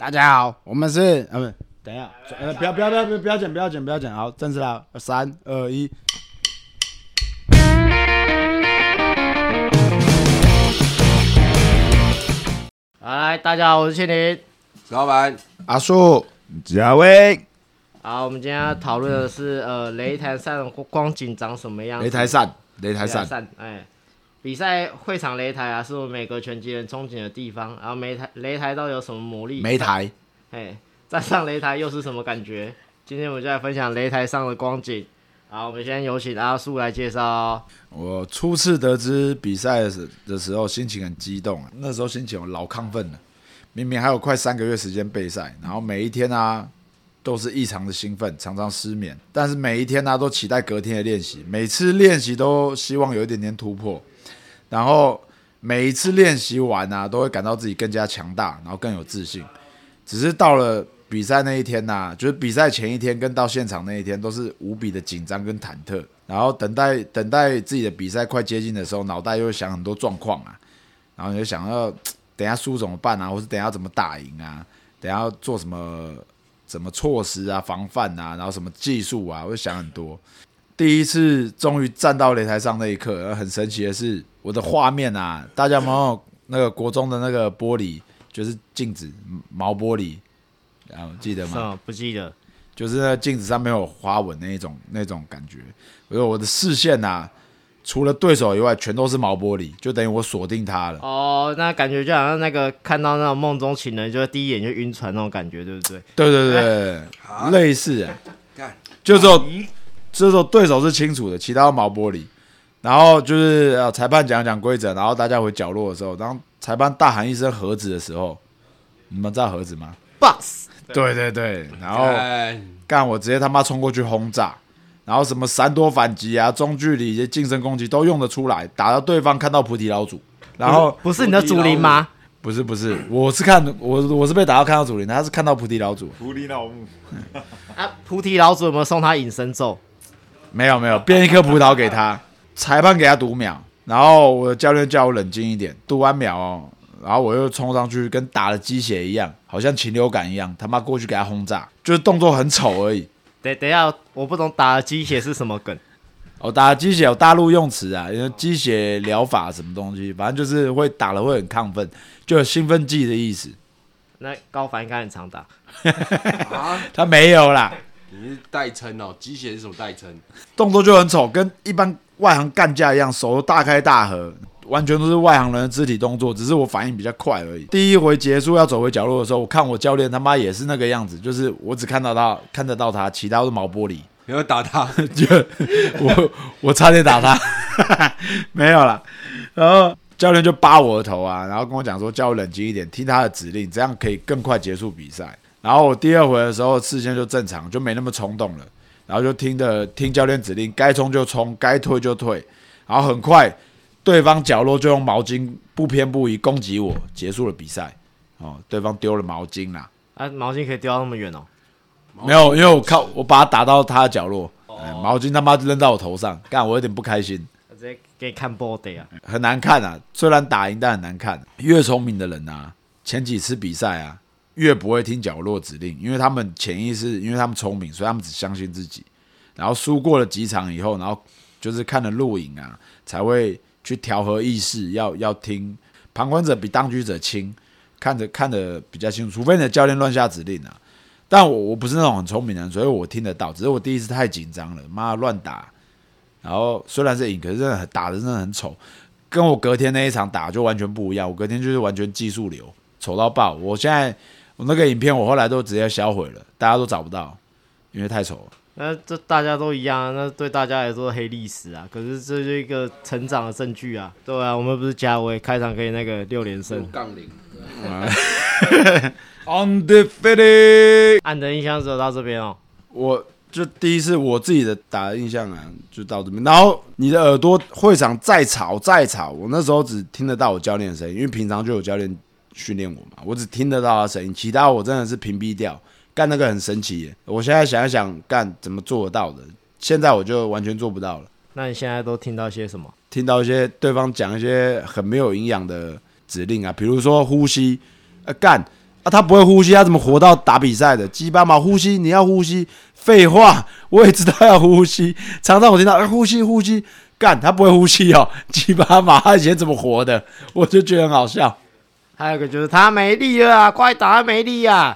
大家好，我们是呃不，等一下，呃不要不要不要不要不要剪不要剪不要剪，好，正式啦，三二一。来，大家好，我是庆林。石老板，阿树，嘉威，好，我们今天要讨论的是呃擂台上的光景长什么样子？擂台扇，擂台擂台扇，上，哎，比赛会场擂台啊，是我们每个拳击人憧憬的地方。然后擂台擂台到底有什么魔力？擂台，哎，站上擂台又是什么感觉？今天我们就来分享擂台上的光景。好，我们先有请阿树来介绍哦。我初次得知比赛的时的时候，心情很激动啊。那时候心情我老亢奋了，明明还有快三个月时间备赛，然后每一天啊都是异常的兴奋，常常失眠。但是每一天呢、都期待隔天的练习，每次练习都希望有一点点突破，然后每一次练习完啊，都会感到自己更加强大，然后更有自信。只是到了比赛那一天呐、就是比赛前一天跟到现场那一天，都是无比的紧张跟忐忑。然后等待等待自己的比赛快接近的时候，脑袋又会想很多状况啊，然后你就想要等下输怎么办啊，或是等下怎么打赢啊，等下做什么什么措施啊、防范啊，然后什么技术啊，会想很多。第一次终于站到擂台上那一刻，很神奇的是，我的画面啊，大家有没有那个国中的那个玻璃，就是镜子毛玻璃，然后记得吗？不记得？就是那镜子上面有花纹那一种那种感觉。我说我的视线啊、除了对手以外，全都是毛玻璃，就等于我锁定他了。哦，那感觉就好像那个看到那种梦中情人，就是第一眼就晕船那种感觉，对不对？对对对 类似啊，干，就只有这时候对手是清楚的，其他都毛玻璃。然后就是呃，裁判讲讲规则，然后大家回角落的时候，当裁判大喊一声“盒子”的时候，你们知道盒子吗？box 对对对，然后干干我直接他妈冲过去轰炸，然后什么闪躲反击啊、中距离、一些近身攻击都用得出来，打到对方看到菩提老祖。然后不是你的祖灵吗？不是不是，我是看我我是被打到看到祖灵，他是看到菩提老祖。菩提老木，啊，菩提老祖有没有送他隐身咒？没有没有，变一颗葡萄给他，裁判给他读秒，然后我的教练叫我冷静一点，读完秒哦，然后我又冲上去跟打了鸡血一样，好像禽流感一样，他妈过去给他轰炸，就是动作很丑而已。等等一下，我不懂打了鸡血是什么梗。哦，打鸡血有大陆用词啊，因为鸡血疗法什么东西，反正就是会打了会很亢奋，就有兴奋剂的意思。那高凡应该很常打，啊！他没有啦，你是代称哦，鸡血是什么代称？动作就很丑，跟一般外行干架一样，手都大开大合，完全都是外行人的肢体动作，只是我反应比较快而已。第一回结束要走回角落的时候，我看我教练他妈也是那个样子，就是我只看到他看得到他，其他都是毛玻璃。你要打他？就我我差点打他，没有啦。然后教练就扒我的头啊，然后跟我讲说叫我冷静一点，听他的指令，这样可以更快结束比赛。然后我第二回的时候视线就正常，就没那么冲动了，然后就听着听教练指令，该冲就冲，该退就退，然后很快对方角落就用毛巾不偏不倚攻击我，结束了比赛。哦，对方丢了毛巾啦，啊，毛巾可以丢到那么远哦。没有，因为我靠，我把它打到他的角落，哎毛巾他妈扔到我头上，干我有点不开心，直接给你看 body 啊！很难看啊。虽然打赢，但很难看。越聪明的人啊，前几次比赛啊，越不会听角落指令，因为他们潜意识，因为他们聪明，所以他们只相信自己。然后输过了几场以后，然后就是看了录影啊，才会去调和意识，要要听旁观者比当局者清，看着看得比较清楚，除非你的教练乱下指令啊。但我我不是那种很聪明的人，所以我听得到。只是我第一次太紧张了，妈乱打，然后虽然是赢，可是真的很打的真的很丑，跟我隔天那一场打就完全不一样。我隔天就是完全技术流，丑到爆。我现在我那个影片我后来都直接销毁了，大家都找不到，因为太丑了。那这大家都一样啊，那对大家来说黑历史啊。可是这就是一个成长的证据啊。对啊，我们不是加威开场可以那个六连胜，杠铃，Undefeated，按的印象只有到这边哦。我就第一次我自己的打的印象啊，就到这边。然后你的耳朵会场再吵再吵，我那时候只听得到我教练的声音，因为平常就有教练训练我嘛，我只听得到他声音，其他我真的是屏蔽掉。干那个很神奇耶，我现在想一想，干怎么做得到的？现在我就完全做不到了。那你现在都听到些什么？听到一些对方讲一些很没有营养的指令啊，比如说呼吸，呃干，啊，他不会呼吸，他怎么活到打比赛的？鸡巴嘛，呼吸你要呼吸，废话，我也知道要呼吸。常常我听到、啊、呼吸呼吸，干他不会呼吸哦，鸡巴嘛，他以前怎么活的？我就觉得很好笑。还有一个就是他没力了啊，快打他没力啊！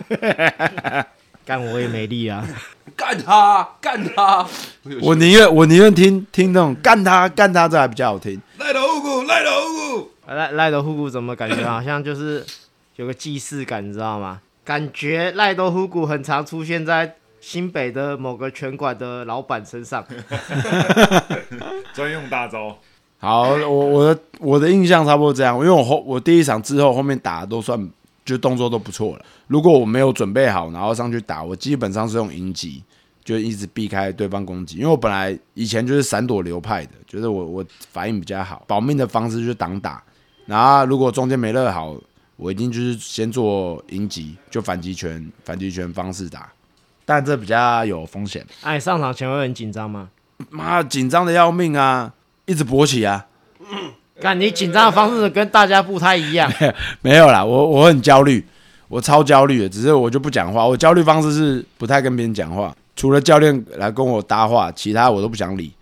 干我也没力啊！干他，干他！我宁愿我宁愿听听那种干他干他，这还比较好听。赖德虎骨，赖德虎骨。赖赖德呼骨怎么感觉好像就是有个既视感，你知道吗？感觉赖德呼骨很常出现在新北的某个拳馆的老板身上。专用大招。好，我我的我的印象差不多这样，因为我后我第一场之后后面打的都算就动作都不错了。如果我没有准备好，然后上去打，我基本上是用迎击，就一直避开对方攻击。因为我本来以前就是闪躲流派的，就是我我反应比较好，保命的方式就是挡打。然后如果中间没热好，我一定就是先做迎击，就反击拳反击拳方式打，但这比较有风险。哎、上场前会很紧张吗？妈紧张的要命啊，一直勃起啊。干你紧张的方式跟大家不太一样。没有啦，我我很焦虑，我超焦虑的，只是我就不讲话。我焦虑方式是不太跟别人讲话，除了教练来跟我搭话，其他我都不想理。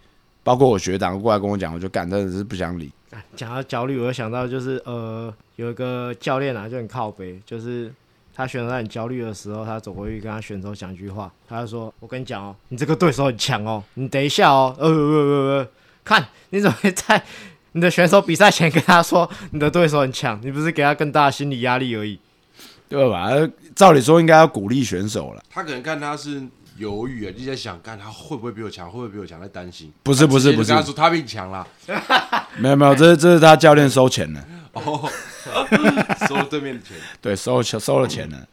包括我学长过来跟我讲，我就干，真的是不想理。讲到焦虑，我就想到就是呃，有一个教练啊，就很靠背，就是他选手在很焦虑的时候，他走过去跟他选手讲一句话，他就说：“我跟你讲哦，你这个对手很强哦，你等一下哦，呃呃呃呃，看你怎么会在你的选手比赛前跟他说你的对手很强？你不是给他更大的心理压力而已？对吧？照理说应该要鼓励选手了，他可能看他是犹豫啊，就在想，看他会不会比我强，会不会比我强，在担心。不是不是不是他说他比你强啦。没有没有，这是这是他教练收钱了，哦，收对面的钱。对，收收了钱了，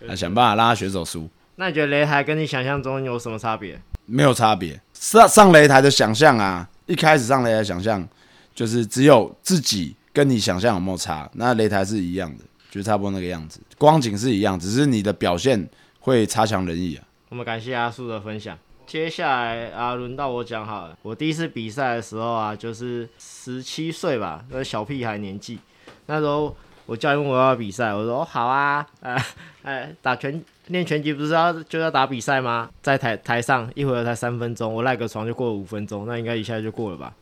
那想办法让他选手输，那你觉得擂台跟你想象中有什么差别？没有差别。上上擂台的想象啊，一开始上擂台想象就是只有自己跟你想象有没有差，那擂台是一样的，就差不多那个样子，光景是一样，只是你的表现会差强人意啊。我们感谢阿叔的分享。接下来啊，轮到我讲好了。我第一次比赛的时候啊，就是十七岁吧，那小屁孩年纪。那时候我教练问我要比赛，我说、哦、好啊，呃，哎，打拳练拳击不是要就要打比赛吗？在台台上一会儿才三分钟，我赖个床就过了五分钟，那应该一下就过了吧？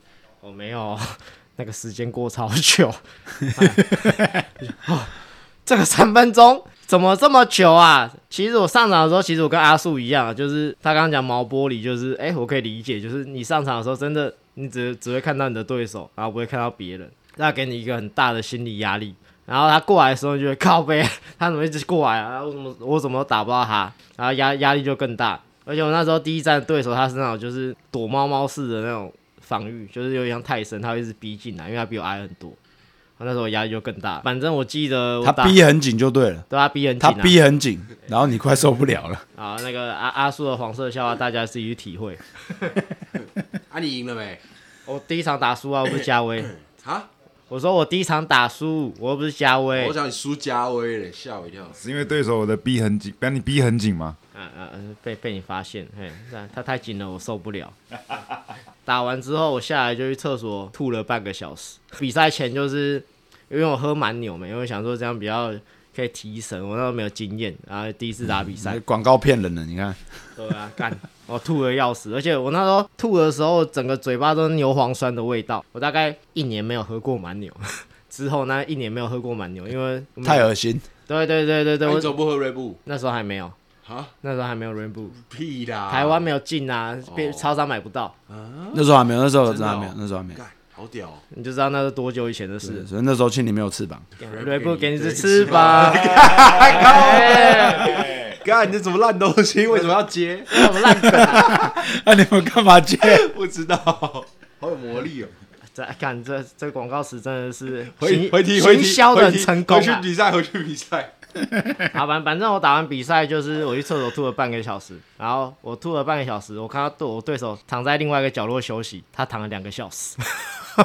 哦，没有，那个时间过超久。哎 哦，这个三分钟怎么这么久啊？其实我上场的时候，其实我跟阿树一样，就是他刚刚讲毛玻璃，就是哎、我可以理解，就是你上场的时候，真的你只只会看到你的对手，然后不会看到别人，那给你一个很大的心理压力。然后他过来的时候，你就会靠背，他怎么一直过来啊？我怎么我怎么都打不到他？然后压压力就更大。而且我那时候第一站的对手，他是那种就是躲猫猫式的那种防御，就是有点像泰森，他会一直逼进来，因为他比我矮很多。那时候我压力就更大。反正我记得我他逼很紧就对了，对他逼很紧、他啊，逼很紧，然后你快受不了了。啊，那个阿阿叔的黄色笑话，大家自己去体会。啊，你赢了没？我第一场打输啊，我不是加威。啊？我说我第一场打输，我又不是加威我。想你输加威嘞，吓我一跳。是因为对手我的逼很紧，把你逼很紧吗？嗯嗯嗯，被被你发现，嘿，那他太紧了，我受不了。打完之后，我下来就去厕所吐了半个小时。比赛前就是因为我喝蛮牛嘛，因为想说这样比较可以提神，我那时候没有经验，然后第一次打比赛，广告骗人的，你看，对啊，干，我吐的要死，而且我那时候吐的时候，整个嘴巴都是牛磺酸的味道。我大概一年没有喝过蛮牛，之后那一年没有喝过蛮牛，因为太恶心。对对对对对，我那你怎么不喝瑞布？那时候还没有，啊？那时候还没有 Rainbow，屁啦！台湾没有进啊，变超商买不到，那时候还没有，那时候真的还没有，那时候还没有。好屌哦！你就知道那是多久以前的，事。所以那时候庆你没有翅膀，Rainbow 给你只翅膀，干，你这什么烂东西？为什么要接？什么烂梗啊？那 你们干嘛接？不知道，好有魔力哦！这看这这广告词真的是回行行销的很成功啊！回去比赛，回去比赛。好，反反正我打完比赛就是我去厕所吐了半个小时，然后我吐了半个小时，我看到对我对手躺在另外一个角落休息，他躺了两个小时，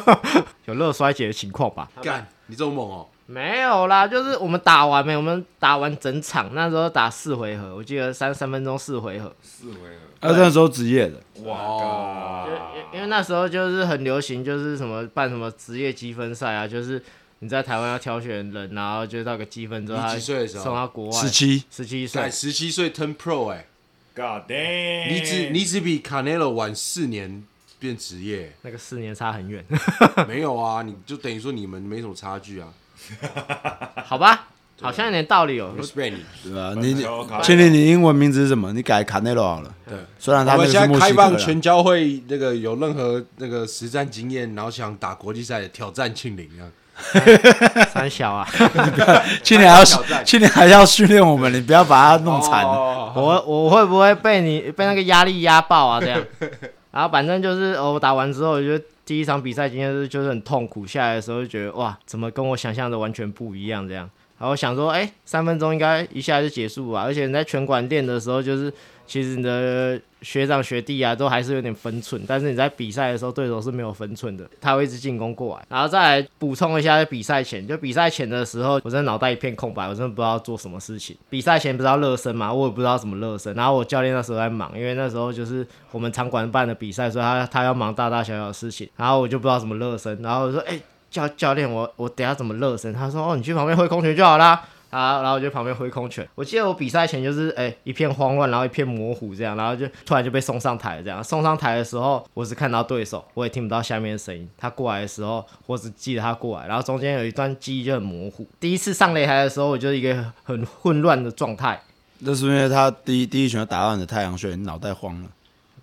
有热衰竭的情况吧？干，你这么猛哦！没有啦，就是我们打完没，我们打完整场，那时候打四回合，我记得三三分钟四回合，四回合，那那时候职业的，哇哦就因因为那时候就是很流行，就是什么办什么职业积分赛啊，就是你在台湾要挑选人，然后就到个积分之后，你他几岁的时候？送到国外。十七，十七岁。在，十七岁 turn pro 哎、God damn！你只你只比 Canelo 晚四年变职业，那个四年差很远，没有啊？你就等于说你们没什么差距啊。好吧？好像有点道理哦。respect 你。对吧？你庆龄，你英文名字是什么？你改卡内罗好了。对，虽然他们现在开放全教会那个有任何那个实战经验，然后想打国际赛的挑战庆龄啊。三小啊，去年还要挑战庆龄还要训练我们，你不要把他弄惨。哦我我会不会被你被那个压力压爆啊？这样，然后反正就是哦，我打完之后，我觉得第一场比赛今天是就是很痛苦，下来的时候就觉得哇，怎么跟我想象的完全不一样这样。然后想说，哎、三分钟应该一下就结束吧。而且你在拳馆练的时候，就是其实你的学长学弟啊，都还是有点分寸，但是你在比赛的时候，对手是没有分寸的，他会一直进攻过来。然后再来补充一下，在比赛前，就比赛前的时候，我真的脑袋一片空白，我真的不知道做什么事情。比赛前不知道热身嘛，我也不知道怎么热身。然后我教练那时候在忙，因为那时候就是我们场馆办的比赛，所以他他要忙大大小小的事情，然后我就不知道怎么热身。然后我说，哎、教教练，我我等下怎么热身？他说，哦，你去旁边挥空拳就好啦。啊，然后我就旁边挥空拳。我记得我比赛前就是哎、一片慌乱，然后一片模糊这样，然后就突然就被送上台了这样。送上台的时候，我只看到对手，我也听不到下面的声音。他过来的时候，我只记得他过来，然后中间有一段记忆就很模糊。第一次上擂台的时候，我就是一个很混乱的状态。那是因为他第一第一拳打到你的太阳穴，你脑袋慌了，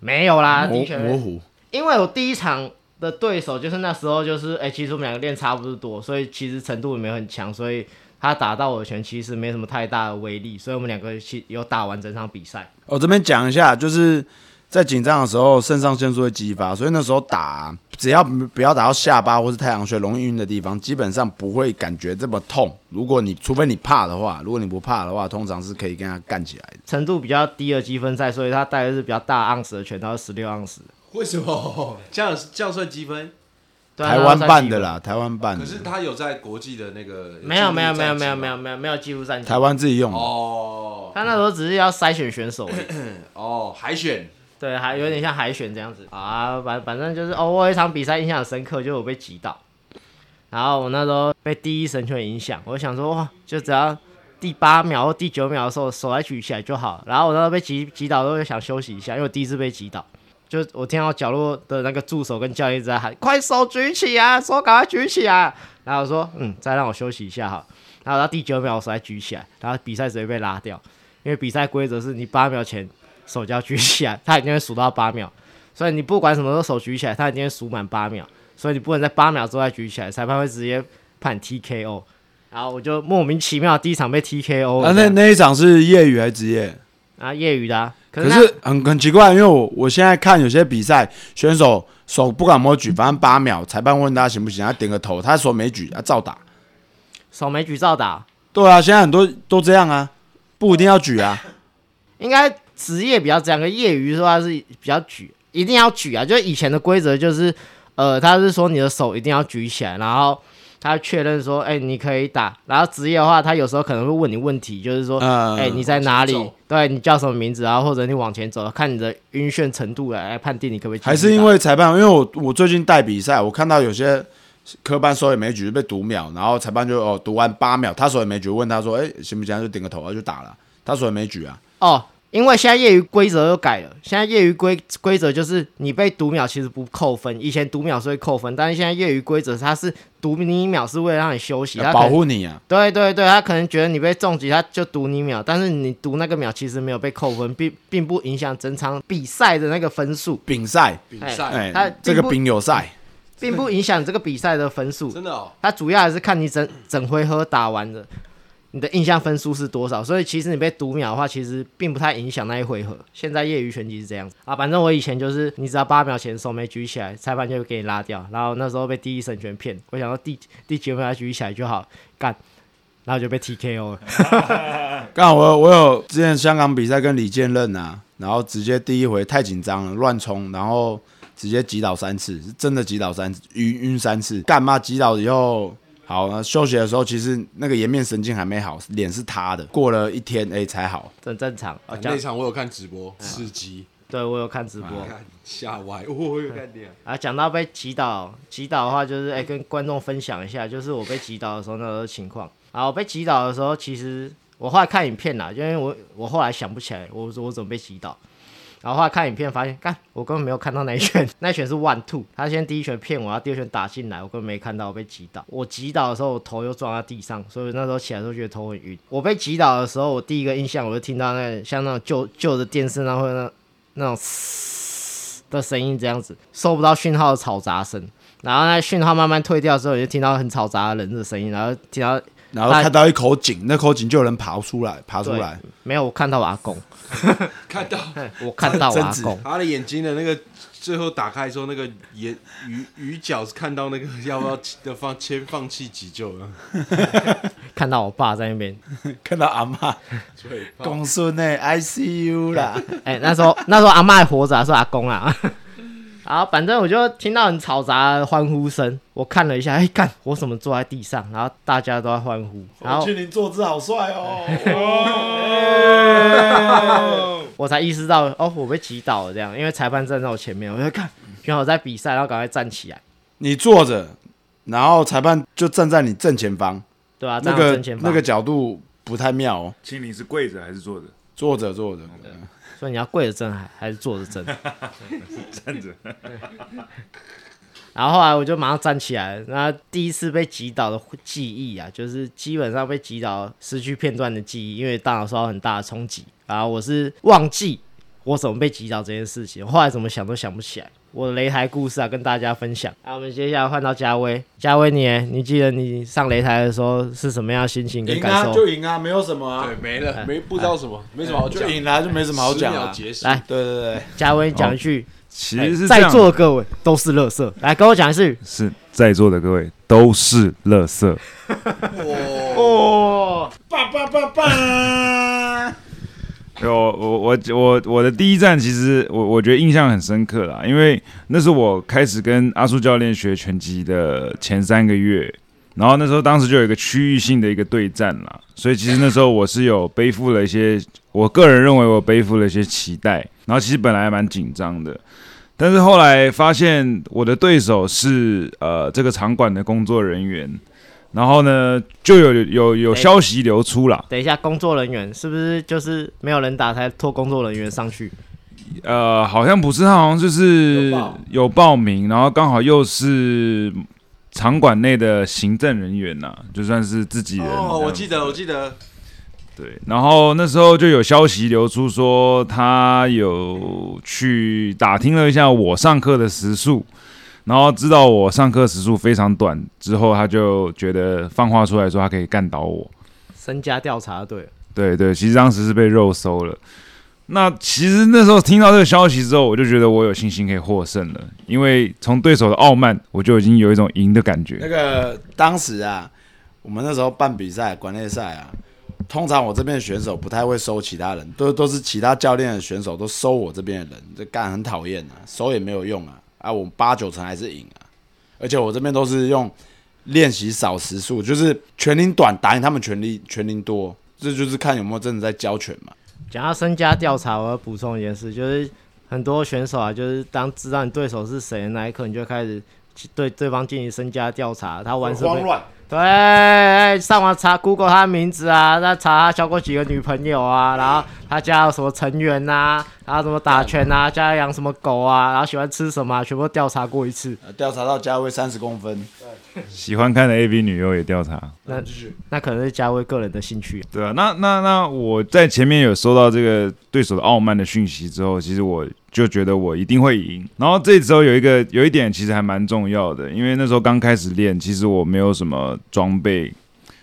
没有啦，模的确模糊。因为我第一场的对手就是那时候就是，哎、其实我们两个练差不多多，所以其实程度也没有很强，所以他打到我的拳其实没什么太大的威力，所以我们两个其有打完整场比赛。我这边讲一下，就是在紧张的时候，肾上腺素会激发，所以那时候打，只要不要打到下巴或是太阳穴容易晕的地方，基本上不会感觉这么痛。如果你除非你怕的话，如果你不怕的话，通常是可以跟他干起来的。程度比较低的积分赛，所以他带的是比较大盎司的拳，他是十六盎司的。为什么这样这样算积分？对啊台湾办的。啦，台湾办的可，是他有在国际的那个没有没有没有没有没有有没有没有记录战绩台，湾自己用的。哦他那时候只是要筛选选手而已。哦海选对，还有点像海选这样子啊，反反正就是哦，我有一场比赛印象很深刻，就是我被击倒，然后我那时候被第一神拳影响，我想说哇，就只要第八秒或第九秒的时候手再举起来就好，然后我那时候被击击倒，都想休息一下，因为我第一次被击倒，就我听到角落的那个助手跟教练一直在喊，快手举起啊，手赶快举起啊，然后我说嗯，再让我休息一下哈，然后到第九秒我手才举起来，然后比赛直接被拉掉，因为比赛规则是你八秒前手就要举起来，他一定会数到八秒，所以你不管什么时候手举起来，他一定会数满八秒，所以你不能在八秒之后再举起来，裁判会直接判 TKO。然后我就莫名其妙第一场被 TKO 啊，那那一场是业余还是职业？啊业余的、啊，可可是很很奇怪，因为我我现在看有些比赛，选手手不敢摸举，反正八秒，裁判问他行不行，他点个头，他手没举，他照打。手没举照打，对啊，现在很多都这样啊，不一定要举啊。应该职业比较这样，跟业余说他是比较举，一定要举啊。就是以前的规则就是，呃，他是说你的手一定要举起来，然后他确认说，哎、你可以打。然后职业的话，他有时候可能会问你问题，就是说，嗯，哎、你在哪里？对你叫什么名字？然后或者你往前走，看你的晕眩程度来来判定你可不可以。还是因为裁判，因为我我最近带比赛，我看到有些科班手也没举被读秒，然后裁判就哦读完八秒，他手也没举，问他说，哎、行不行？就点个头，他就打了，他手也没举啊。哦，因为现在业余规则又改了，现在业余规规则就是你被读秒其实不扣分，以前读秒是会扣分，但是现在业余规则它是读你一秒是为了让你休息，他保护你啊，对对对，他可能觉得你被重击，他就读你秒，但是你读那个秒其实没有被扣分，并并不影响整场比赛的那个分数，丙赛，比赛。他这个并不丙有赛，并不影响这个比赛的分数。真的哦，它主要还是看你整整回合打完的，你的印象分数是多少。所以其实你被读秒的话，其实并不太影响那一回合。现在业余拳击是这样子啊，反正我以前就是你只要八秒前手没举起来，裁判就会给你拉掉。然后那时候被第一神拳骗，我想到第 第九秒举起来就好干，然后就被 TKO 了。刚好我有我有之前香港比赛跟李健任啊，然后直接第一回太紧张了，乱冲，然后直接击倒三次，是真的击倒三次，晕晕三次。干嘛击倒以后，好，那休息的时候其实那个颜面神经还没好，脸是塌的，过了一天哎、才好。很正常。啊这样那场我有看直播，刺激，对我有看直播。看吓歪，我有看点。啊，讲到被击倒，击倒的话就是，哎、跟观众分享一下，就是我被击倒的时候那个情况。啊，我被击倒的时候，其实我后来看影片啦，因为我我后来想不起来我我怎么被击倒。然后后来看影片发现，干，我根本没有看到那一拳，那一拳是 one two，他先第一拳骗我，然后第二拳打进来，我根本没看到我被击倒。我击倒的时候，我头又撞在地上，所以那时候起来都觉得头很晕。我被击倒的时候，我第一个印象我就听到那像那种旧旧的电视上会那那种嘶的声音这样子，收不到讯号的嘈杂声。然后那讯号慢慢退掉之后，就听到很嘈杂的人的声音，然后听到然后看到一口井，那口井就有人爬出来，爬出来，没有我看到我阿公，看到。我看到我阿公，他的眼睛的那个最后打开之后，那个眼鱼鱼角是看到那个要不要的放先放弃急救了。看到我爸在那边。看到阿妈对，公孙呢 ICU 啦，哎、那时候那时候阿妈还活着、啊，是阿公啊。然后反正我就听到很嘈杂的欢呼声，我看了一下，哎、干，我怎么坐在地上？然后大家都在欢呼，然后林坐姿好帅哦，我才意识到，哦，我被击倒了这样，因为裁判站在我前面，我就看，原来我在比赛，然后赶快站起来，你坐着，然后裁判就站在你正前方，对吧、啊？那个正前方那个角度不太妙哦，青林是跪着还是坐着？坐着坐着，所以你要跪着站还还是坐着站？站着。然后后来我就马上站起来了。那第一次被击倒的记忆啊，就是基本上被击倒失去片段的记忆，因为大脑受到很大的冲击。然后我是忘记我怎么被击倒这件事情，后来怎么想都想不起来。我的擂台故事啊，跟大家分享。啊，我们接下来换到嘉威，嘉威你耶你记得你上擂台的时候是什么样的心情跟赢啊感受？就赢啊，没有什么啊对，，没了，没不知道什么，没什么好讲，就赢了，就没什么好讲。来对对对，嘉威讲一句，其实在座的各位都是乐色，来跟我讲一句。是在座的各位都是乐色。哦，爸爸爸爸，我我我我我的第一站，其实我我觉得印象很深刻啦，因为那是我开始跟阿苏教练学拳击的前三个月，然后那时候当时就有一个区域性的一个对战啦，所以其实那时候我是有背负了一些，我个人认为我背负了一些期待，然后其实本来还蛮紧张的。但是后来发现我的对手是呃这个场馆的工作人员，然后呢就有有有哎消息流出了，等一下，工作人员是不是就是没有人打才拖工作人员上去？呃，好像不是，他好像就是有报有报名，然后刚好又是场馆内的行政人员呐、就算是自己人。哦，我记得，我记得，对，然后那时候就有消息流出说，他有去打听了一下我上课的时数，然后知道我上课时数非常短，之后他就觉得放话出来说他可以干倒我。身家调查对了，对对，其实当时是被肉搜了。那其实那时候听到这个消息之后，我就觉得我有信心可以获胜了，因为从对手的傲慢，我就已经有一种赢的感觉。那个当时啊，我们那时候办比赛、馆内赛啊，通常我这边的选手不太会收其他人，都都是其他教练的选手都收我这边的人，这干很讨厌啊，收也没有用啊，啊，我八九成还是赢啊，而且我这边都是用练习少时数，就是拳龄短打赢他们拳力拳龄多，这就是看有没有真的在教拳嘛。讲到身家调查，我要补充一件事，就是很多选手啊，就是当知道你对手是谁的那一刻，你就开始对对方进行身家调查，他玩什么？对，上网查 Google 他的名字啊，再查他交过几个女朋友啊，然后他家有什么成员呐、然后怎么打拳啊，家养什么狗啊，然后喜欢吃什么啊、全部都调查过一次。调查到家威三十公分，喜欢看的 AV 女优也调查，那那可能是嘉威个人的兴趣。对啊，那那那我在前面有收到这个对手的傲慢的讯息之后，其实我就觉得我一定会赢。然后这时候有一个有一点其实还蛮重要的，因为那时候刚开始练，其实我没有什么装备，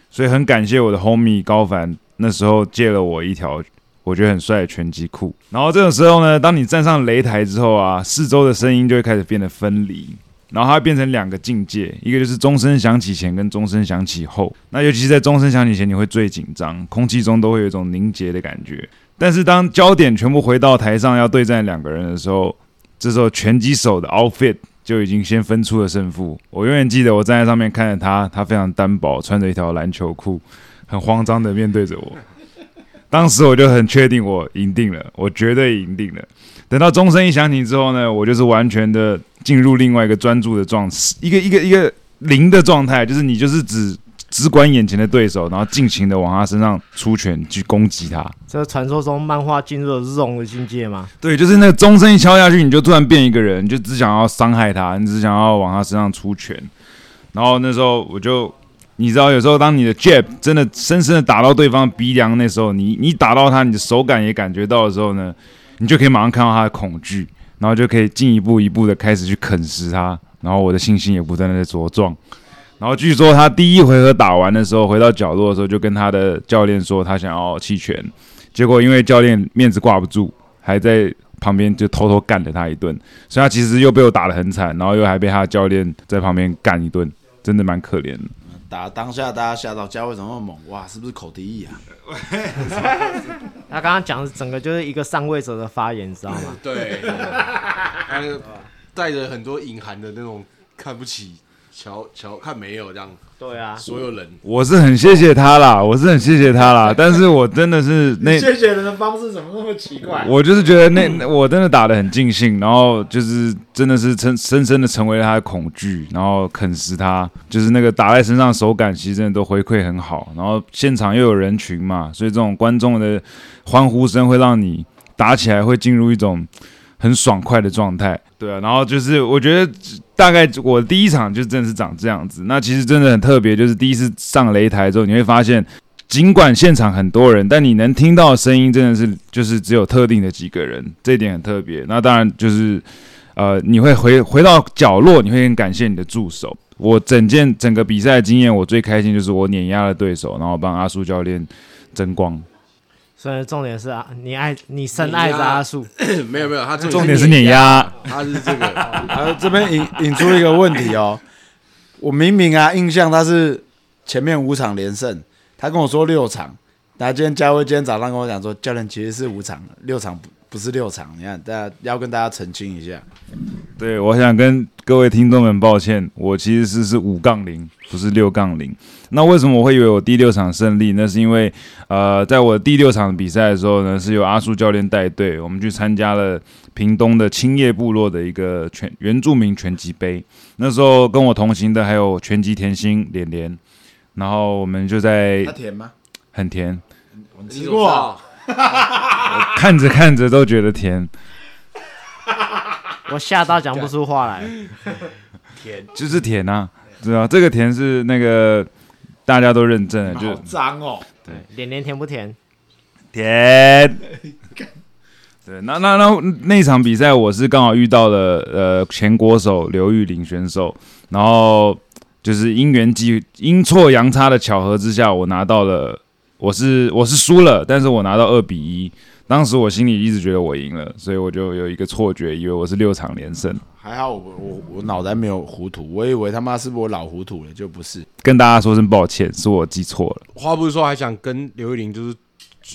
所以很感谢我的 homie 高凡那时候借了我一条我觉得很帅的拳击裤。然后这种时候呢，当你站上擂台之后啊，四周的声音就会开始变得分离。然后它会变成两个境界，一个就是钟声响起前跟钟声响起后。那尤其是在钟声响起前，你会最紧张，空气中都会有一种凝结的感觉。但是当焦点全部回到台上要对战两个人的时候，这时候拳击手的 outfit 就已经先分出了胜负。我永远记得我站在上面看着他，他非常单薄，穿着一条篮球裤，很慌张的面对着我。当时我就很确定我赢定了，我绝对赢定了。等到钟声一响起之后呢，我就是完全的进入另外一个专注的状，一个一个一个零的状态，就是你就是只只管眼前的对手，然后尽情的往他身上出拳去攻击他。这传说中漫画进入了这种的境界吗？对，就是那个钟声一敲下去，你就突然变一个人，你就只想要伤害他，你只想要往他身上出拳。然后那时候我就，你知道，有时候当你的 jab 真的深深的打到对方鼻梁，那时候你你打到他，你的手感也感觉到的时候呢，你就可以马上看到他的恐惧，然后就可以进一步一步的开始去啃食他。然后我的信心也不断的在茁壮。然后据说他第一回合打完的时候，回到角落的时候，就跟他的教练说他想要弃权，结果因为教练面子挂不住，还在旁边就偷偷干了他一顿，所以他其实又被我打得很惨，然后又还被他的教练在旁边干一顿，真的蛮可怜的。打当下大家吓到，嘉伟怎么那么猛？哇，是不是口蹄疫啊？他刚刚讲的整个就是一个上位者的发言，你知道吗？对，他带着很多隐含的那种看不起、瞧瞧看没有这样，对啊，所有人我是很谢谢他啦，我是很谢谢他啦，但是我真的是那谢谢人的方式怎么那么奇怪？我就是觉得那那我真的打得很尽兴，然后就是真的是深深深的成为了他的恐惧，然后啃食他，就是那个打在身上手感其实真的都回馈很好，然后现场又有人群嘛，所以这种观众的欢呼声会让你打起来会进入一种很爽快的状态，对啊，然后就是我觉得大概我第一场就真的是长这样子，那其实真的很特别，就是第一次上擂台之后，你会发现。尽管现场很多人，但你能听到的声音真的是就是只有特定的几个人，这一点很特别。那当然就是，呃，你会回回到角落，你会很感谢你的助手。我整件整个比赛的经验，我最开心就是我碾压了对手，然后帮阿苏教练争光。所以重点是啊，你爱你深爱着阿树，没有没有，他重点是碾压，他是这个。啊，这边引引出一个问题哦，我明明啊印象他是前面五场连胜，他跟我说六场，那今天嘉威今天早上跟我讲说，教练其实是五场，六场不不是六场，你看大家要跟大家澄清一下，对，我想跟各位听众们抱歉，我其实是是五杠零，不是六杠零。那为什么我会以为我第六场胜利？那是因为呃，在我第六场比赛的时候呢，是由阿叔教练带队，我们去参加了屏东的青叶部落的一个全原住民拳击杯。那时候跟我同行的还有拳击甜心连连，然后我们就在他甜吗？很甜，我吃过，看着看着都觉得甜，我吓到讲不出话来。甜就是甜啊，对啊，这个甜是那个大家都认证的，就好脏哦，对，脸脸甜不甜？甜。对，那那那那场比赛，我是刚好遇到了呃前国手刘玉玲选手，然后就是因缘际阴错阳差的巧合之下，我拿到了，我是我是输了，但是我拿到二比一，当时我心里一直觉得我赢了，所以我就有一个错觉，以为我是六场连胜。还好我我我脑袋没有糊涂，我以为他妈是不是我老糊涂了，就不是。跟大家说声抱歉，是我记错了。话不是说还想跟刘玉玲就是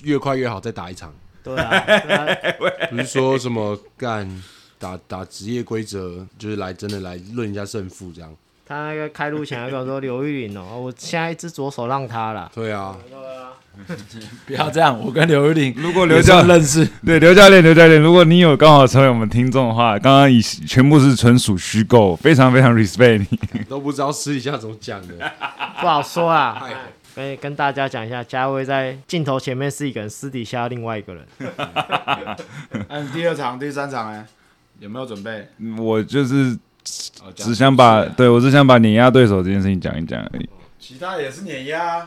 越快越好，再打一场，对啊，对啊不是说什么干打打职业规则，就是来真的来论一下胜负这样。他那个开路前还跟我说刘玉玲哦，我现在一只左手让他了。对啊，不要这样，我跟刘玉玲如果刘教认识，对刘教练，刘教练，如果你有刚好成为我们听众的话，刚刚以全部是纯属虚构，非常非常 respect 你。都不知道私底下怎么讲的。不好说啊。哎跟跟大家讲一下，嘉威在镜头前面是一个人，私底下另外一个人。嗯，第二场、第三场哎，有没有准备？我就是哦只想把，对我只想把碾压对手这件事情讲一讲而已。其他也是碾压，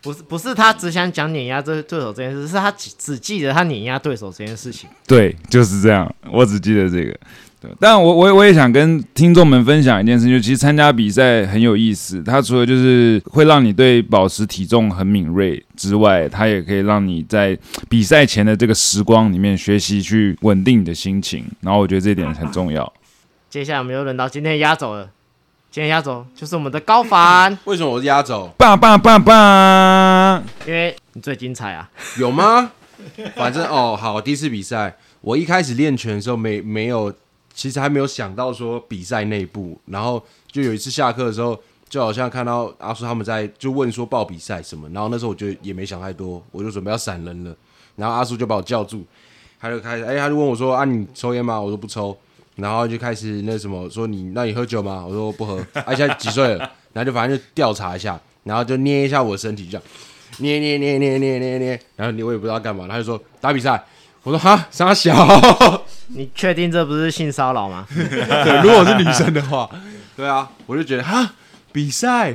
不是不是他只想讲碾压这对手这件事，是他只只记得他碾压对手这件事情。对，就是这样，我只记得这个。对，但我我我也想跟听众们分享一件事，就其实参加比赛很有意思。它除了就是会让你对保持体重很敏锐之外，它也可以让你在比赛前的这个时光里面学习去稳定你的心情。然后我觉得这一点很重要。接下来我们又轮到今天压轴了，今天压轴就是我们的高凡，为什么我是压轴？棒棒棒棒！因为你最精彩啊。有吗？反正哦，好，第一次比赛，我一开始练拳的时候没没有，其实还没有想到说比赛内部，然后就有一次下课的时候，就好像看到阿叔他们在就问说报比赛什么，然后那时候我就也没想太多，我就准备要闪人了，然后阿叔就把我叫住，他就开始哎、他就问我说啊你抽烟吗？我说不抽，然后就开始那什么说你那你喝酒吗？我说不喝，啊现在几岁了？然后就反正就调查一下，然后就捏一下我身体，就这样捏捏捏捏捏捏捏，然后你我也不知道干嘛，他就说打比赛，我说哈傻小。你确定这不是性骚扰吗？对，如果是女生的话，对啊，我就觉得哈，比赛，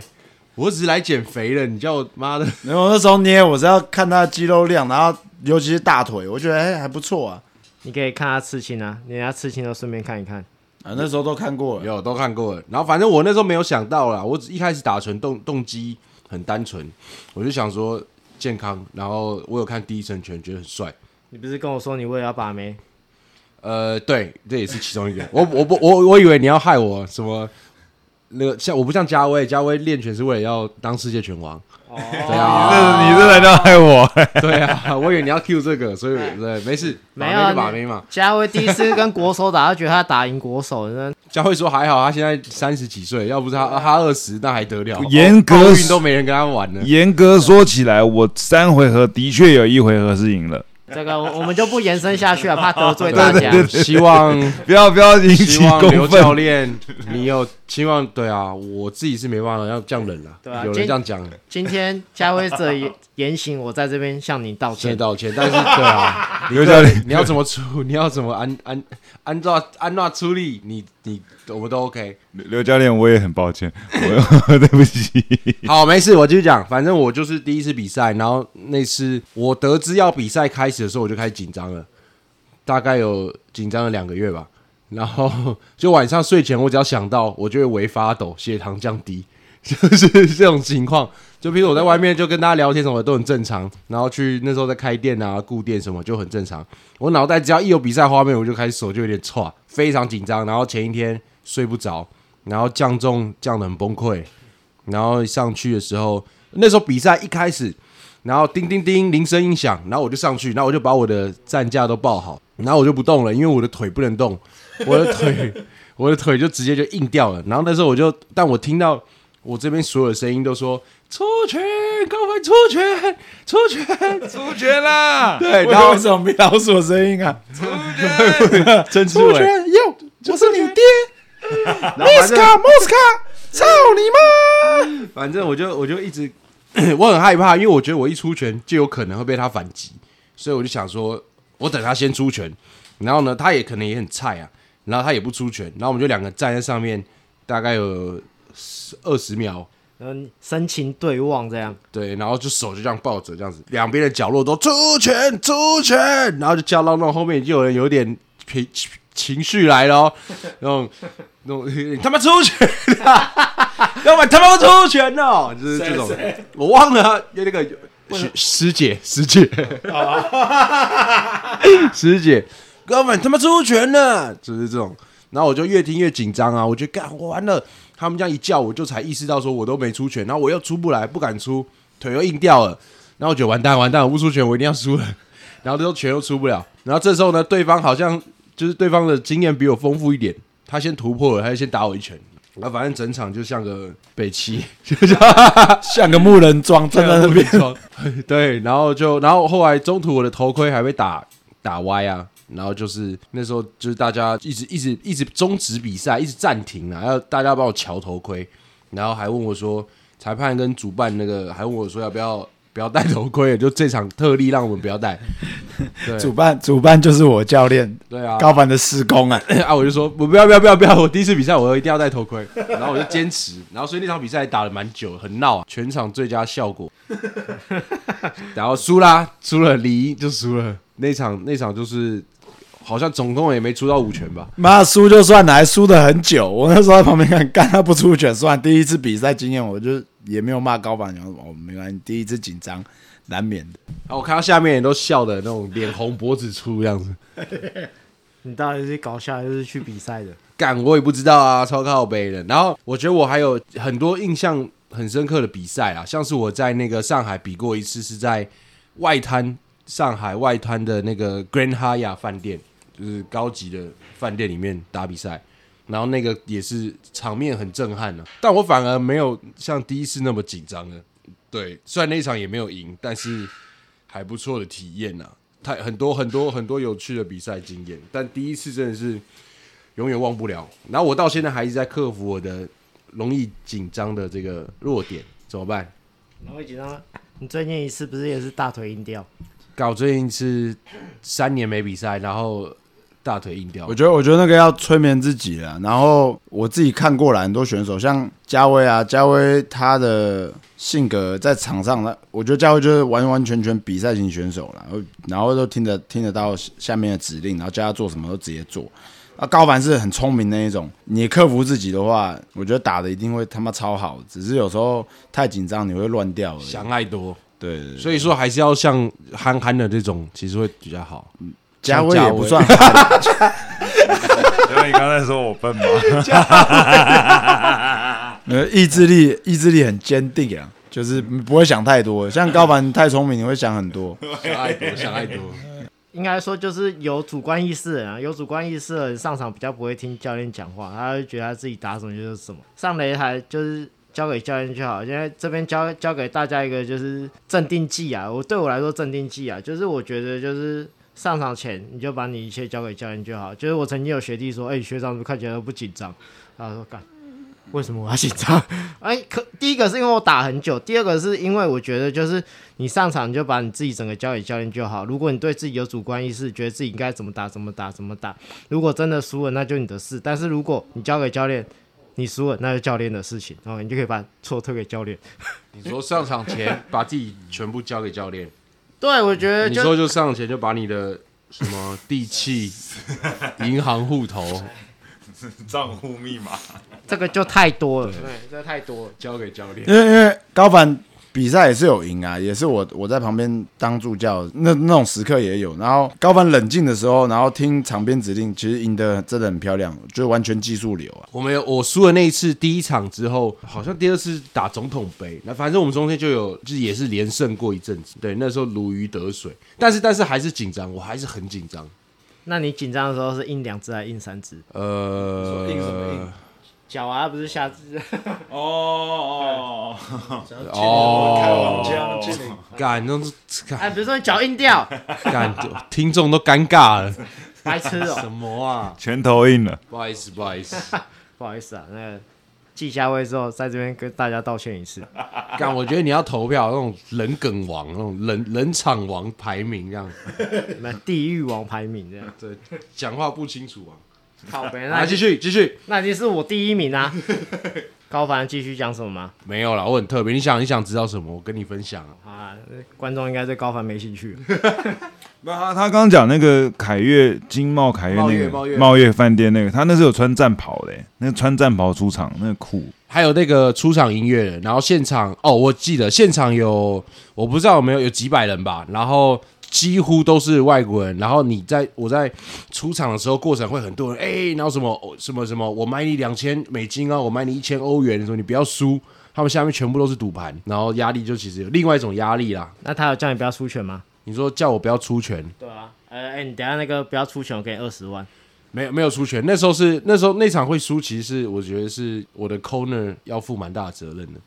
我只是来减肥的，你叫我妈的，然后那时候捏我是要看他的肌肉量，然后尤其是大腿，我觉得哎、还不错啊。你可以看他刺青啊，人家刺青都顺便看一看。啊，那时候都看过了。有都看过了。然后反正我那时候没有想到啦，我只一开始打纯动动机很单纯，我就想说健康，然后我有看第一神拳，觉得很帅。你不是跟我说你为了要把妹？呃，对，这也是其中一个。我我不我我以为你要害我什么？那个像我不像嘉威，嘉威练拳是为了要当世界拳王。哦，对啊，你这才叫害我。对啊，我以为你要 Q 这个，所以对，没事，没有啊把妹就把妹嘛。嘉威第一次跟国手打，他觉得他打赢国手，那佳慧说还好，他现在三十几岁，要不是他他二十，那还得了？严格奥运都没人跟他玩了。严格说起来，我三回合的确有一回合是赢了。这个我我们就不延伸下去了，怕得罪大家。希望 不要不要引希起望刘公愤。教练，你有希望？对啊，我自己是没办法要这样忍了。对啊有人这样讲，今天嘉威这言言行，我在这边向你道歉。先道歉。但是对啊，刘教练，你要怎么处？你要怎么安安按照安娜出力？你你我们都 OK。刘教练，我也很抱歉，我对不起。好，没事，我继续讲。反正我就是第一次比赛，然后那次我得知要比赛开始的时候，我就开始紧张了，大概有紧张了两个月吧。然后就晚上睡前，我只要想到，我就会微发抖，血糖降低，就是 这种情况。就比如我在外面就跟大家聊天什么都很正常，然后去那时候在开店啊、顾店什么就很正常。我脑袋只要一有比赛画面，我就开始手就有点颤，非常紧张。然后前一天睡不着，然后降重降得很崩溃，然后上去的时候，那时候比赛一开始，然后叮叮叮铃声音响，然后我就上去，然后我就把我的站架都抱好，然后我就不动了，因为我的腿不能动，我的腿我的腿就直接就硬掉了。然后那时候我就，但我听到我这边所有的声音都说出拳，高凡出拳，出拳，出拳啦！对，然后为什么没老鼠的声音啊？曾志伟，出 拳哟，我是你爹，然后反正莫斯卡，操你妈！反正我就我就一直我很害怕，因为我觉得我一出拳就有可能会被他反击，所以我就想说，我等他先出拳，然后呢，他也可能也很菜啊，然后他也不出拳，然后我们就两个站在上面，大概有二十秒，嗯，深情对望这样。对，然后就手就这样抱着，这样子，两边的角落都出拳出拳，然后就叫到那种后面已经有人有点情情绪来了、哦，那种那种你他妈出拳啊，要不然他妈出拳哦，就是这种，我忘了有那个师师姐师姐。师姐，哥们他妈出拳了，就是这种，然后我就越听越紧张啊，我觉得干完了。他们这样一叫，我就才意识到说我都没出拳，然后我又出不来，不敢出，腿又硬掉了，然后我觉得完蛋完蛋，我不出拳我一定要输了，然后最后拳又出不了，然后这时候呢，对方好像就是对方的经验比我丰富一点，他先突破了，他就先打我一拳，然后反正整场就像个北七，就 像像个木人桩站在那边，装，对，然后就然后后来中途我的头盔还被打打歪啊。然后就是那时候，就是大家一直一直一直终止比赛，一直暂停啊，要大家帮我瞧头盔，然后还问我说，裁判跟主办那个还问我说要不要不要戴头盔，就这场特例让我们不要戴。主办主办就是我教练对啊，高凡的施工啊，啊，我就说我不要不要不要不要，我第一次比赛我一定要戴头盔，然后我就坚持，然后所以那场比赛打了蛮久，很闹、啊，全场最佳效果，然后输啦，输了离就输了，那场那场就是好像总共也没出到五拳吧，妈输就算了，还输的很久。我那时候在旁边看，干他不出拳，算第一次比赛经验，我就也没有骂高凡，然后哦没关系，第一次紧张难免的。然后我看到下面人都笑的那种脸红脖子粗这样子，你到底是搞笑还是去比赛的？干我也不知道啊，超靠背的。然后我觉得我还有很多印象很深刻的比赛啊，像是我在那个上海比过一次，是在外滩上海外滩的那个 Grand Hyatt 饭店，就是高级的饭店里面打比赛。然后那个也是场面很震撼呢、但我反而没有像第一次那么紧张了。对，虽然那一场也没有赢，但是还不错的体验呐、太很多很多很多有趣的比赛经验，但第一次真的是永远忘不了。然后我到现在还一直在克服我的容易紧张的这个弱点，怎么办？然后紧张，你最近一次不是也是大腿硬掉？搞最近是三年没比赛，然后大腿硬掉我。觉得，我觉得那个要催眠自己了。然后我自己看过来很多选手，像嘉威啊，嘉威他的性格在场上呢，我觉得嘉威就是完完全全比赛型选手了，然后然后都听得听得到下面的指令，然后叫他做什么都直接做。啊，高凡是很聪明那一种，你克服自己的话，我觉得打的一定会他妈超好，只是有时候太紧张你会乱掉而已。想太多，对所以说还是要像憨憨的这种，其实会比较好。嘉威像嘉威也不算因为你刚才说我笨吗？呃，意志力意志力很坚定啊，就是不会想太多。像高凡太聪明，你会想很多。想太多，想太多。应该说就是有主观意识的人啊，有主观意识的人上场比较不会听教练讲话，他会觉得他自己打什么就是什么。上擂台就是交给教练就好。现在这边教教给大家一个就是镇定剂啊，我对我来说镇定剂啊，就是我觉得就是上场前你就把你一切交给教练就好。就是我曾经有学弟说，哎、学长怎么看起来都不紧张？他说干。为什么我要紧张？哎，可第一个是因为我打很久，第二个是因为我觉得就是你上场就把你自己整个交给教练就好。如果你对自己有主观意识，觉得自己应该怎么打怎么打怎么打，如果真的输了那就你的事。但是如果你交给教练，你输了那就教练的事情，然后你就可以把错推给教练。你说上场前把自己全部交给教练，对，我觉得就你说就上前就把你的什么地契、银行户头账户密码。这个就太多了，对，这太多了。交给教练。因为因为高凡比赛也是有赢啊，也是我我在旁边当助教，那那种时刻也有。然后高凡冷静的时候，然后听场边指令，其实赢得真的很漂亮，就完全技术流啊。我们有我输了那一次第一场之后，好像第二次打总统杯，那反正我们中间就有就是也是连胜过一阵子，对，那时候如鱼得水，但是但是还是紧张，我还是很紧张。那你紧张的时候是印两只还是印三只？呃，硬什么硬脚啊，不是下肢。哦 哦，哦，干，那是哎，干比如说你脚硬掉，干，听众都尴尬了，白痴哦、什么啊？拳头硬了。不好意思，不好意思，不好意思啊，那个记下位之后，在这边跟大家道歉一次。干，我觉得你要投票那种人梗王，那种冷冷场王排名这样，那地狱王排名这样，对，讲话不清楚啊。靠北，来，那继续继续，那已经是我第一名啊。高凡继续讲什么吗？没有了，我很特别，你想你想知道什么？我跟你分享啊。啊，观众应该对高凡没兴趣。不，他他刚刚讲那个凯悦金茂凯悦那个茂悦茂悦饭店那个，他那是有穿战袍的欸，那个穿战袍出场那个酷。还有那个出场音乐的，然后现场哦，我记得现场有我不知道有没有有几百人吧，然后几乎都是外国人，然后你在我在出场的时候，过程会很多人哎、然后什么哦什么什么，我买你两千美金啊，我买你一千欧元，说你不要输，他们下面全部都是赌盘，然后压力就其实有另外一种压力啦。那他有叫你不要出拳吗？你说叫我不要出拳，对啊。呃，哎、你等下那个不要出拳，我给你二十万。没有没有出拳，那时候是那时候那场会输，其实是我觉得是我的 corner 要负蛮大的责任的。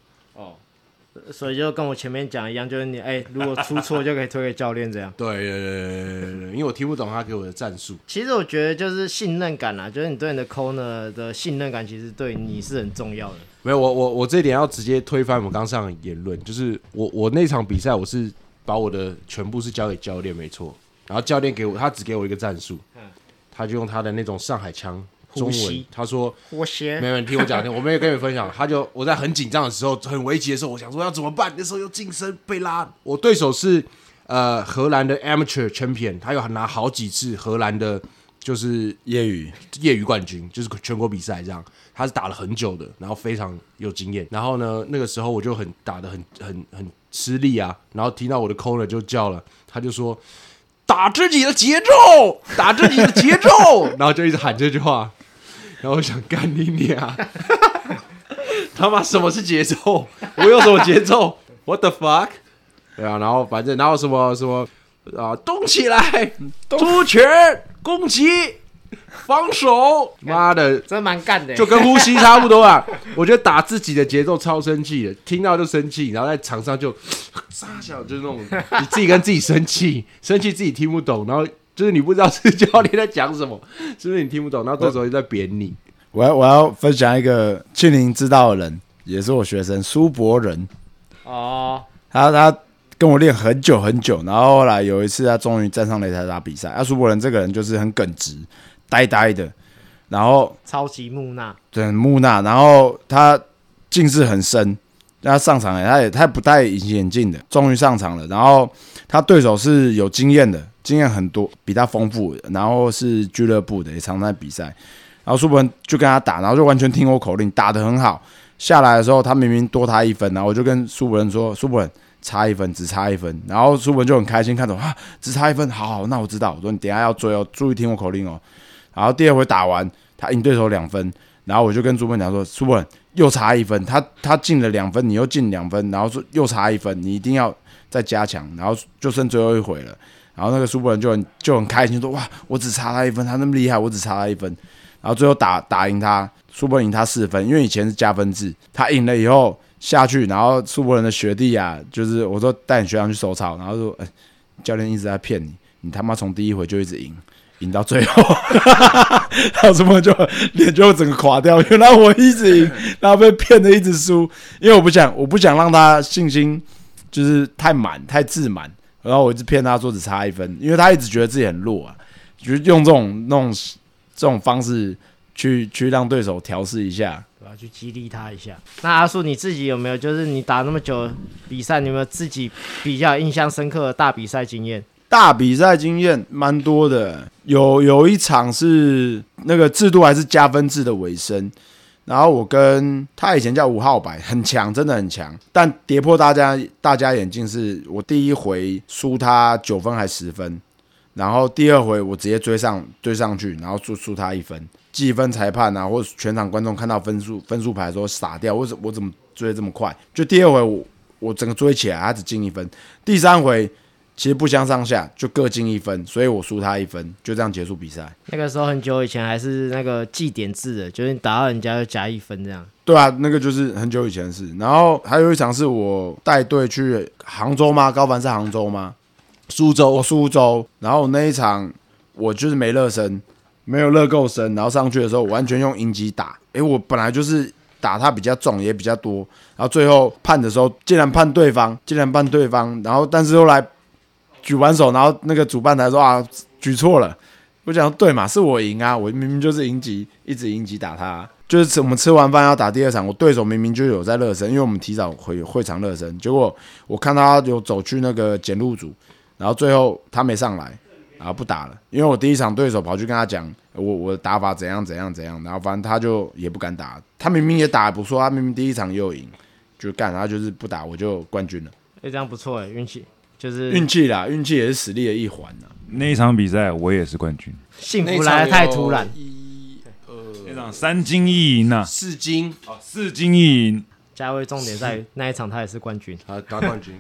哦。所以就跟我前面讲一样，就是你哎、如果出错就可以推给教练这样。对对对对对对，因为我听不懂他给我的战术。其实我觉得就是信任感啦，就是你对你的 corner 的信任感，其实对你是很重要的。没有，我我我这一点要直接推翻我刚上的言论，就是我我那场比赛我是把我的全部是交给教练，没错，然后教练给我他只给我一个战术，他就用他的那种上海腔中文他说我先没有人听我讲，我没有跟你们分享，他就我在很紧张的时候，很危急的时候，我想说要怎么办，那时候又晋升被拉，我对手是呃荷兰的 amateur champion，他有拿好几次荷兰的。就是业余业余冠军，就是全国比赛这样。他是打了很久的，然后非常有经验。然后呢，那个时候我就很打的很很很吃力啊。然后听到我的 corner 就叫了，他就说打自己的节奏，打自己的节奏，然后就一直喊这句话。然后我想干你娘！他妈什么是节奏？我有什么节奏？What the fuck？对啊，然后反正然后什么什么啊，动起来，出拳，攻击，防守，妈的，真蛮干的欸，就跟呼吸差不多啊。我觉得打自己的节奏超生气的，听到就生气，然后在场上就 傻笑，就是那种你自己跟自己生气，生气自己听不懂，然后就是你不知道是教练在讲什么，是不是你听不懂？然后对手就在扁你。我要我要分享一个庆龄知道的人，也是我学生苏博仁，哦，他他跟我练很久很久，然后后来有一次他终于站上擂台打比赛。啊，苏博仁这个人就是很耿直、呆呆的，然后超级木讷，对木讷，然后他近视很深。他上场了，他也他不戴隐形眼镜的，终于上场了。然后他对手是有经验的，经验很多，比他丰富，然后是俱乐部的，也常在比赛。然后苏博文就跟他打，然后就完全听我口令，打得很好。下来的时候，他明明多他一分，然后我就跟苏博文说：“苏博文差一分，只差一分。”然后苏博文就很开心，看着啊，只差一分，好好，那我知道。我说你等下要追哦，注意听我口令哦。然后第二回打完，他赢对手两分，然后我就跟苏文讲说：“苏博文又差一分，他他进了两分，你又进两分，然后说又差一分，你一定要再加强。”然后就剩最后一回了，然后那个苏博文就很就很开心说：“哇，我只差他一分，他那么厉害，我只差他一分。”然后最后打打赢他，苏博赢他四分，因为以前是加分制，他赢了以后下去，然后苏博人的学弟啊，就是我说带你学长去收操，然后说，哎，教练一直在骗你，你他妈从第一回就一直赢，赢到最后，然后苏博就脸就整个垮掉，原来我一直赢，然后被骗的一直输，因为我不想我不想让他信心就是太满太自满，然后我一直骗他说只差一分，因为他一直觉得自己很弱啊，就是用这种那种。这种方式去去让对手调试一下，对吧？去激励他一下。那阿树你自己有没有，就是你打那么久比赛，你有没有自己比较印象深刻的大比赛经验？大比赛经验蛮多的，有有一场是那个制度还是加分制的尾声，然后我跟他以前叫五号白，很强，真的很强，但跌破大家大家眼镜是我第一回输他九分还十分。然后第二回我直接追上追上去，然后输输他一分，计分裁判啊，或全场观众看到分数分数牌说傻掉，我怎我怎么追这么快？就第二回我我整个追起来，他只进一分。第三回其实不相上下，就各进一分，所以我输他一分，就这样结束比赛。那个时候很久以前还是那个计点制的，就是你打到人家就加一分这样。对啊，那个就是很久以前的事。然后还有一场是我带队去杭州吗？高凡是杭州吗？苏州，苏州，然后那一场我就是没热身，没有热够身，然后上去的时候完全用阴击打，诶，我本来就是打他比较重也比较多，然后最后判的时候竟然判对方，竟然判对方，然后但是后来举完手，然后那个主办台说啊举错了，我讲对嘛，是我赢啊，我明明就是赢级，一直赢级打他，就是我们吃完饭要打第二场，我对手明明就有在热身，因为我们提早回会场热身，结果我看他有走去那个检录组。然后最后他没上来，然后不打了，因为我第一场对手跑去跟他讲我我的打法怎样怎样怎样，然后反正他就也不敢打，他明明也打不错，他明明第一场又赢，就干他就是不打我就冠军了。哎，这样不错哎，运气。就是运气啦，运气也是实力的一环呐。那一场比赛我也是冠军，幸福来的太突然。一、二，那场三金一银呐，四金哦，四金一银。嘉威重点在于那一场他也是冠军，他打 冠军。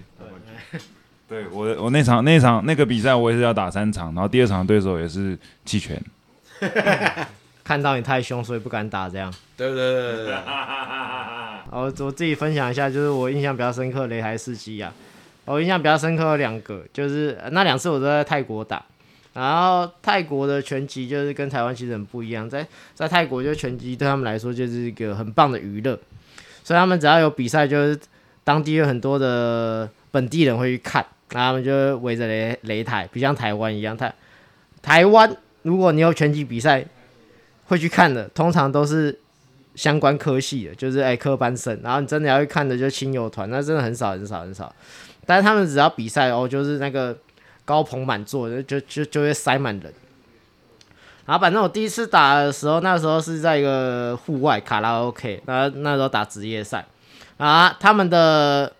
对我，我那场那场那个比赛，我也是要打三场，然后第二场对手也是弃权。看到你太凶，所以不敢打这样。对对对对对。我我自己分享一下，就是我印象比较深刻的擂台司机啊，我印象比较深刻的两个，就是那两次我都在泰国打，然后泰国的拳击就是跟台湾其实很不一样，在在泰国就拳击对他们来说就是一个很棒的娱乐，所以他们只要有比赛，就是当地有很多的本地人会去看。然后他们就围着擂擂台，不像台湾一样。台台湾，如果你有拳击比赛，会去看的，通常都是相关科系的，就是哎科班生。然后你真的要去看的，就亲友团，那真的很少很少很少。但他们只要比赛哦，就是那个高朋满座，就就就会塞满人。然后反正我第一次打的时候，那时候是在一个户外卡拉 OK，那那时候打职业赛啊，他们的。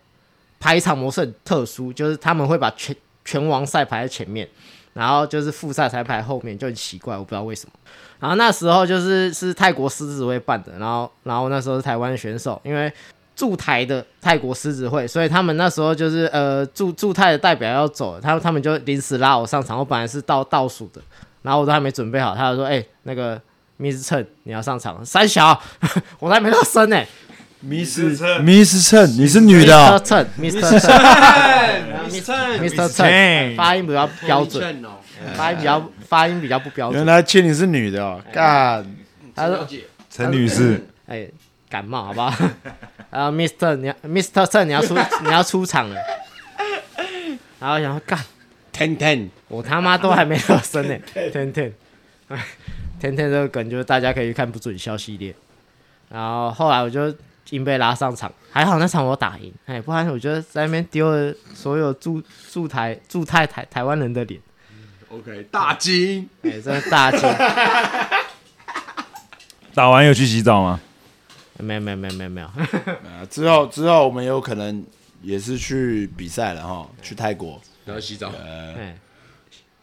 排场模式很特殊，就是他们会把拳拳王赛排在前面，然后就是复赛才排后面，就很奇怪，我不知道为什么。然后那时候就是是泰国狮子会办的，然后然后那时候是台湾选手，因为驻台的泰国狮子会，所以他们那时候就是呃驻驻泰的代表要走，他他们就临时拉我上场，我本来是倒倒数的，然后我都还没准备好，他就说：“哎、那个 Miss 陈你要上场。”三小，我都还没热身呢、迷失迷失称，你是女的，Mr. 陈，Mr. 陈，发音比较标准，哦，发音比较发音比较不标准原。来倩你是女的哦，干，他说陈女士，：“哎、感冒好不好？”然后 Mr. 你要 Mr. 陈你要出你要出场了，然后想说干。ten ten，我他妈都还没热身呢，天天，哎，天天这个梗就是大家可以看不准消系列，然后后来我就硬被拉上场，还好那场我打赢，哎，不然我觉得在那边丢了所有驻驻台驻泰台台湾人的脸，OK，大金，哎，真的大惊，打完有去洗澡吗？没有没有没有没有没有，呃 之后之后我们有可能也是去比赛了哈，去泰国，然后洗澡，哎，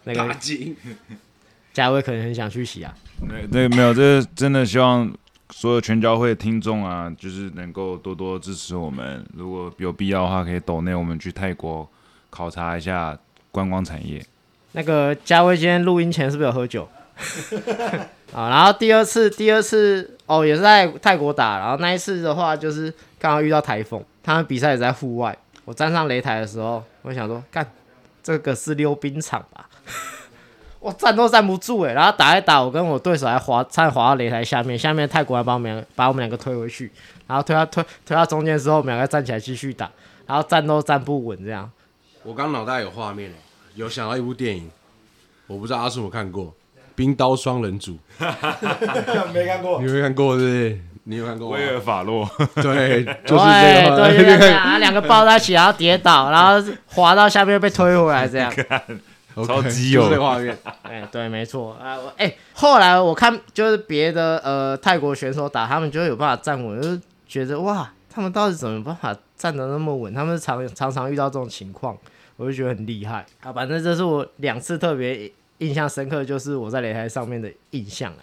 那金，嘉威可能很想去洗啊，对，这个没有，这真的希望所有全教会的听众啊，就是能够多多支持我们。如果有必要的话，可以抖内我们去泰国考察一下观光产业。那个嘉威今天录音前是不是有喝酒？啊，然后第二次，第二次哦，也是在泰国打，然后那一次的话就是刚好遇到台风，他们比赛也在户外。我站上擂台的时候，我想说，干，这个是溜冰场吧？我站都站不住哎，然后打一打，我跟我对手还滑，差点滑到擂台下面，下面泰国人把我们两个把我们两个推回去，然后推到推推到中间之后，我们两个站起来继续打，然后站都站不稳这样。我刚脑袋有画面了，有想到一部电影，我不知道阿叔有看过《冰刀双人组》，没看过你，有没看过？对不对？你有看过吗？威尔法洛，对，就是对这个，对，就是这样，两个抱在一起，然后跌倒，然后滑到下面被推回来，这样。OK，超级有这画面。哎，对，没错啊。我哎，后来我看就是别的呃泰国选手打，他们就有办法站稳，就是觉得哇，他们到底怎么办法站得那么稳？他们常常常遇到这种情况，我就觉得很厉害啊。反正这是我两次特别印象深刻，就是我在擂台上面的印象了。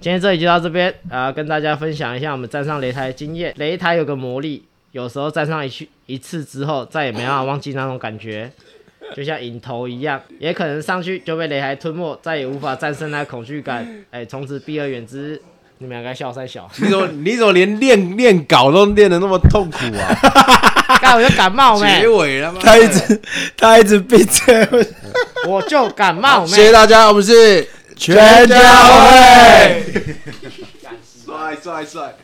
今天这里就到这边啊、跟大家分享一下我们站上擂台的经验。擂台有个魔力，有时候站上一去一次之后，再也没办法忘记那种感觉，就像影头一样，也可能上去就被擂台吞没，再也无法战胜那恐惧感。哎，从此避而远之。你们两个笑三小，你怎么你怎么连练练稿都练得那么痛苦啊？刚我就感冒没结，尾了吗？他一直他一直闭嘴，我就感冒谢谢。大家，我们是全家会。帅帅帅。